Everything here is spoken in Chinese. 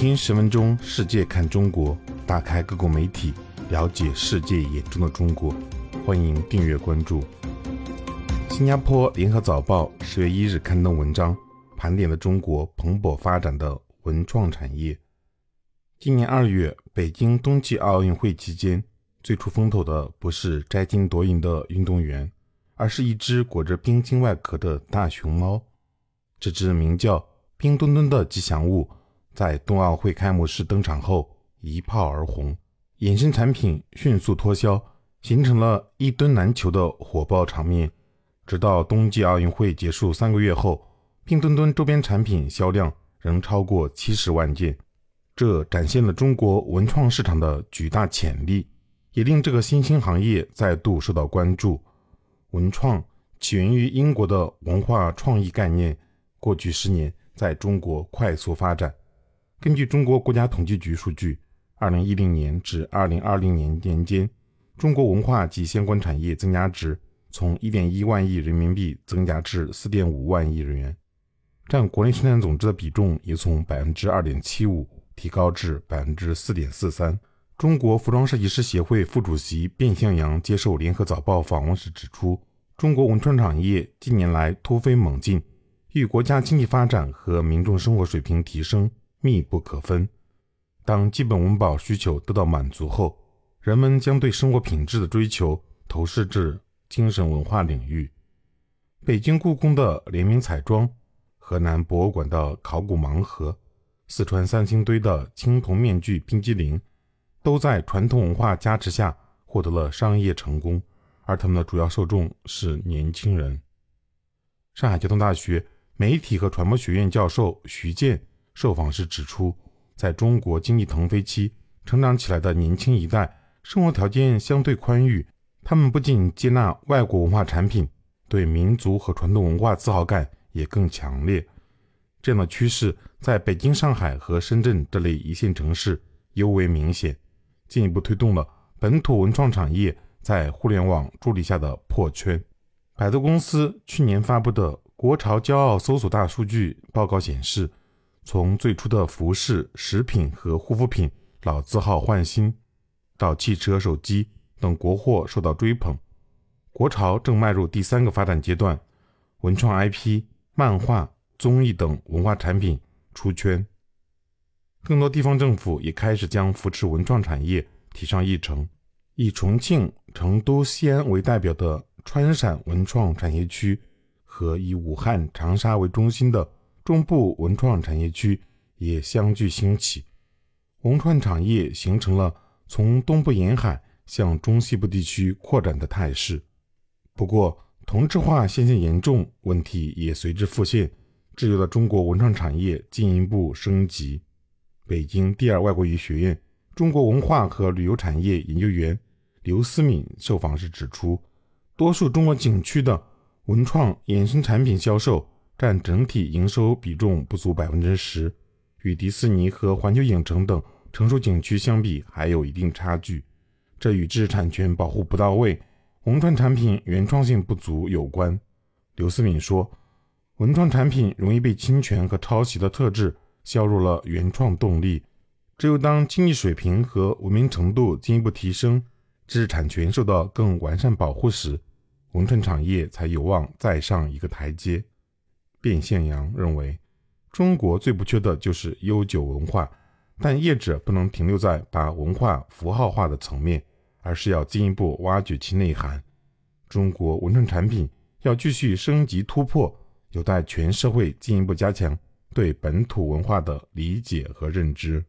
听十分钟，世界看中国，打开各国媒体，了解世界眼中的中国。欢迎订阅关注。新加坡联合早报十月一日刊登文章，盘点了中国蓬勃发展的文创产业。今年二月，北京冬季奥运会期间，最出风头的不是摘金夺银的运动员，而是一只裹着冰晶外壳的大熊猫。这只名叫冰墩墩的吉祥物。在冬奥会开幕式登场后一炮而红，衍生产品迅速脱销，形成了一吨难求的火爆场面。直到冬季奥运会结束三个月后，冰墩墩周边产品销量仍超过七十万件，这展现了中国文创市场的巨大潜力，也令这个新兴行业再度受到关注。文创起源于英国的文化创意概念，过去十年在中国快速发展。根据中国国家统计局数据，二零一零年至二零二零年年间，中国文化及相关产业增加值从一点一万亿人民币增加至四点五万亿日元，占国内生产总值的比重也从百分之二点七五提高至百分之四点四三。中国服装设计师协会副主席卞向阳接受联合早报访问时指出，中国文创产业近年来突飞猛进，与国家经济发展和民众生活水平提升。密不可分。当基本温饱需求得到满足后，人们将对生活品质的追求投射至精神文化领域。北京故宫的联名彩妆，河南博物馆的考古盲盒，四川三星堆的青铜面具冰激凌，都在传统文化加持下获得了商业成功，而他们的主要受众是年轻人。上海交通大学媒体和传播学院教授徐健。受访时指出，在中国经济腾飞期成长起来的年轻一代，生活条件相对宽裕，他们不仅接纳外国文化产品，对民族和传统文化自豪感也更强烈。这样的趋势在北京、上海和深圳这类一线城市尤为明显，进一步推动了本土文创产业在互联网助力下的破圈。百度公司去年发布的《国潮骄傲搜索大数据报告》显示。从最初的服饰、食品和护肤品老字号换新，到汽车、手机等国货受到追捧，国潮正迈入第三个发展阶段。文创 IP、漫画、综艺等文化产品出圈，更多地方政府也开始将扶持文创产业提上议程。以重庆、成都、西安为代表的川陕文创产业区，和以武汉、长沙为中心的。中部文创产业区也相继兴起，文创产业形成了从东部沿海向中西部地区扩展的态势。不过，同质化现象严重，问题也随之浮现，制约了中国文创产业进一步升级。北京第二外国语学院中国文化和旅游产业研究员刘思敏受访时指出，多数中国景区的文创衍生产品销售。占整体营收比重不足百分之十，与迪士尼和环球影城等成熟景区相比还有一定差距。这与知识产权保护不到位、文创产品原创性不足有关。刘思敏说：“文创产品容易被侵权和抄袭的特质削弱了原创动力。只有当经济水平和文明程度进一步提升，知识产权受到更完善保护时，文创产业才有望再上一个台阶。”卞宪阳认为，中国最不缺的就是悠久文化，但业者不能停留在把文化符号化的层面，而是要进一步挖掘其内涵。中国文创产品要继续升级突破，有待全社会进一步加强对本土文化的理解和认知。